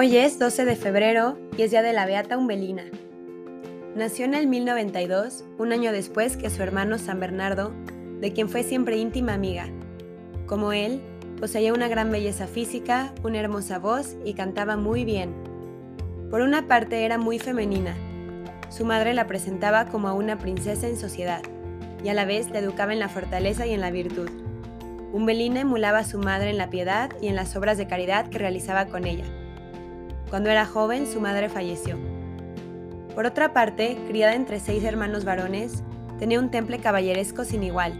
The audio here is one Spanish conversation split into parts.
Hoy es 12 de febrero y es día de la Beata Umbelina. Nació en el 1092, un año después que su hermano San Bernardo, de quien fue siempre íntima amiga. Como él, poseía una gran belleza física, una hermosa voz y cantaba muy bien. Por una parte era muy femenina. Su madre la presentaba como a una princesa en sociedad y a la vez la educaba en la fortaleza y en la virtud. Umbelina emulaba a su madre en la piedad y en las obras de caridad que realizaba con ella. Cuando era joven, su madre falleció. Por otra parte, criada entre seis hermanos varones, tenía un temple caballeresco sin igual.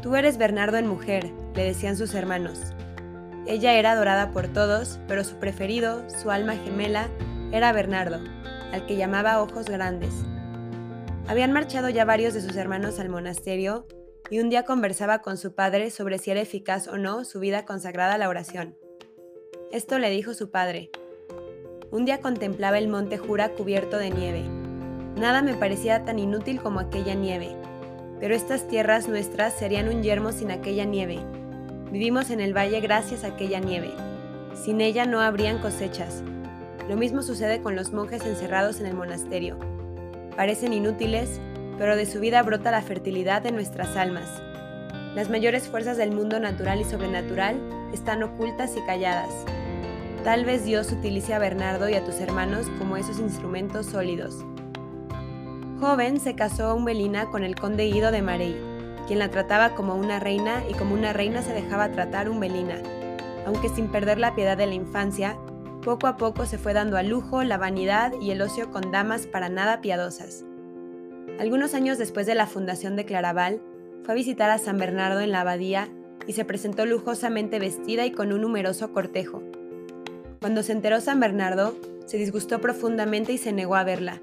Tú eres Bernardo en mujer, le decían sus hermanos. Ella era adorada por todos, pero su preferido, su alma gemela, era Bernardo, al que llamaba Ojos Grandes. Habían marchado ya varios de sus hermanos al monasterio y un día conversaba con su padre sobre si era eficaz o no su vida consagrada a la oración. Esto le dijo su padre, un día contemplaba el monte Jura cubierto de nieve. Nada me parecía tan inútil como aquella nieve. Pero estas tierras nuestras serían un yermo sin aquella nieve. Vivimos en el valle gracias a aquella nieve. Sin ella no habrían cosechas. Lo mismo sucede con los monjes encerrados en el monasterio. Parecen inútiles, pero de su vida brota la fertilidad de nuestras almas. Las mayores fuerzas del mundo natural y sobrenatural están ocultas y calladas. Tal vez Dios utilice a Bernardo y a tus hermanos como esos instrumentos sólidos. Joven se casó a Umbelina con el conde Guido de Marey, quien la trataba como una reina y como una reina se dejaba tratar Umbelina, aunque sin perder la piedad de la infancia, poco a poco se fue dando al lujo, la vanidad y el ocio con damas para nada piadosas. Algunos años después de la fundación de Claraval, fue a visitar a San Bernardo en la abadía y se presentó lujosamente vestida y con un numeroso cortejo. Cuando se enteró San Bernardo, se disgustó profundamente y se negó a verla.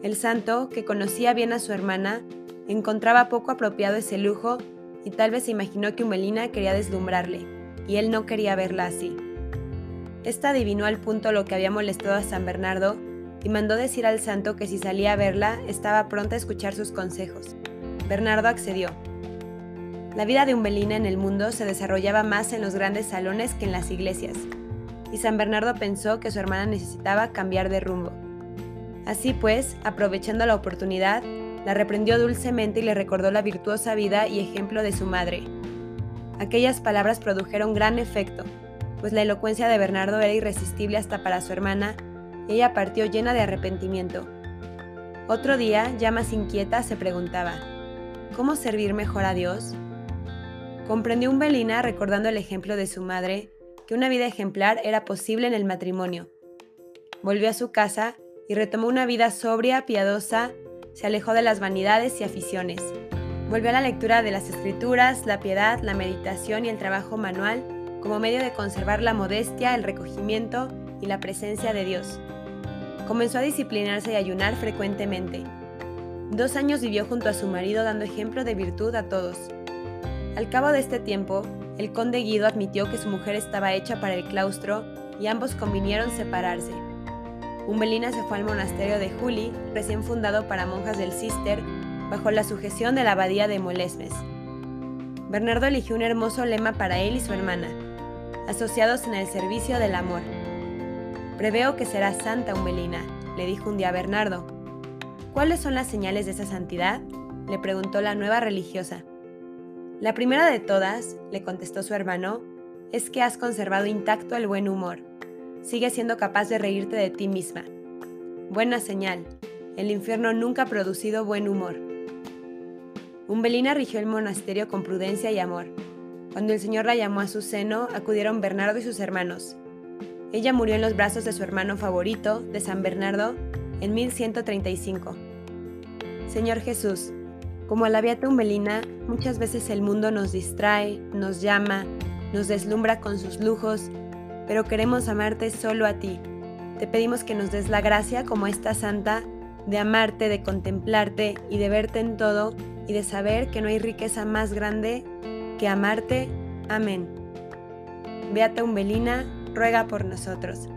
El santo, que conocía bien a su hermana, encontraba poco apropiado ese lujo y tal vez se imaginó que Humelina quería deslumbrarle, y él no quería verla así. Esta adivinó al punto lo que había molestado a San Bernardo y mandó decir al santo que si salía a verla estaba pronta a escuchar sus consejos. Bernardo accedió. La vida de Umbelina en el mundo se desarrollaba más en los grandes salones que en las iglesias y San Bernardo pensó que su hermana necesitaba cambiar de rumbo. Así pues, aprovechando la oportunidad, la reprendió dulcemente y le recordó la virtuosa vida y ejemplo de su madre. Aquellas palabras produjeron gran efecto, pues la elocuencia de Bernardo era irresistible hasta para su hermana, y ella partió llena de arrepentimiento. Otro día, ya más inquieta, se preguntaba, ¿cómo servir mejor a Dios? Comprendió un Belina recordando el ejemplo de su madre que una vida ejemplar era posible en el matrimonio. Volvió a su casa y retomó una vida sobria, piadosa, se alejó de las vanidades y aficiones. Volvió a la lectura de las escrituras, la piedad, la meditación y el trabajo manual como medio de conservar la modestia, el recogimiento y la presencia de Dios. Comenzó a disciplinarse y ayunar frecuentemente. Dos años vivió junto a su marido dando ejemplo de virtud a todos. Al cabo de este tiempo, el conde Guido admitió que su mujer estaba hecha para el claustro y ambos convinieron separarse. Umbelina se fue al monasterio de Juli, recién fundado para monjas del Cister, bajo la sujeción de la abadía de Molesmes. Bernardo eligió un hermoso lema para él y su hermana, asociados en el servicio del amor. Preveo que será santa Umbelina, le dijo un día Bernardo. ¿Cuáles son las señales de esa santidad? le preguntó la nueva religiosa. La primera de todas, le contestó su hermano, es que has conservado intacto el buen humor. Sigue siendo capaz de reírte de ti misma. Buena señal. El infierno nunca ha producido buen humor. Umbelina rigió el monasterio con prudencia y amor. Cuando el Señor la llamó a su seno, acudieron Bernardo y sus hermanos. Ella murió en los brazos de su hermano favorito, de San Bernardo, en 1135. Señor Jesús, como a la Beata Umbelina, muchas veces el mundo nos distrae, nos llama, nos deslumbra con sus lujos, pero queremos amarte solo a ti. Te pedimos que nos des la gracia, como esta santa, de amarte, de contemplarte y de verte en todo y de saber que no hay riqueza más grande que amarte. Amén. Beata Umbelina, ruega por nosotros.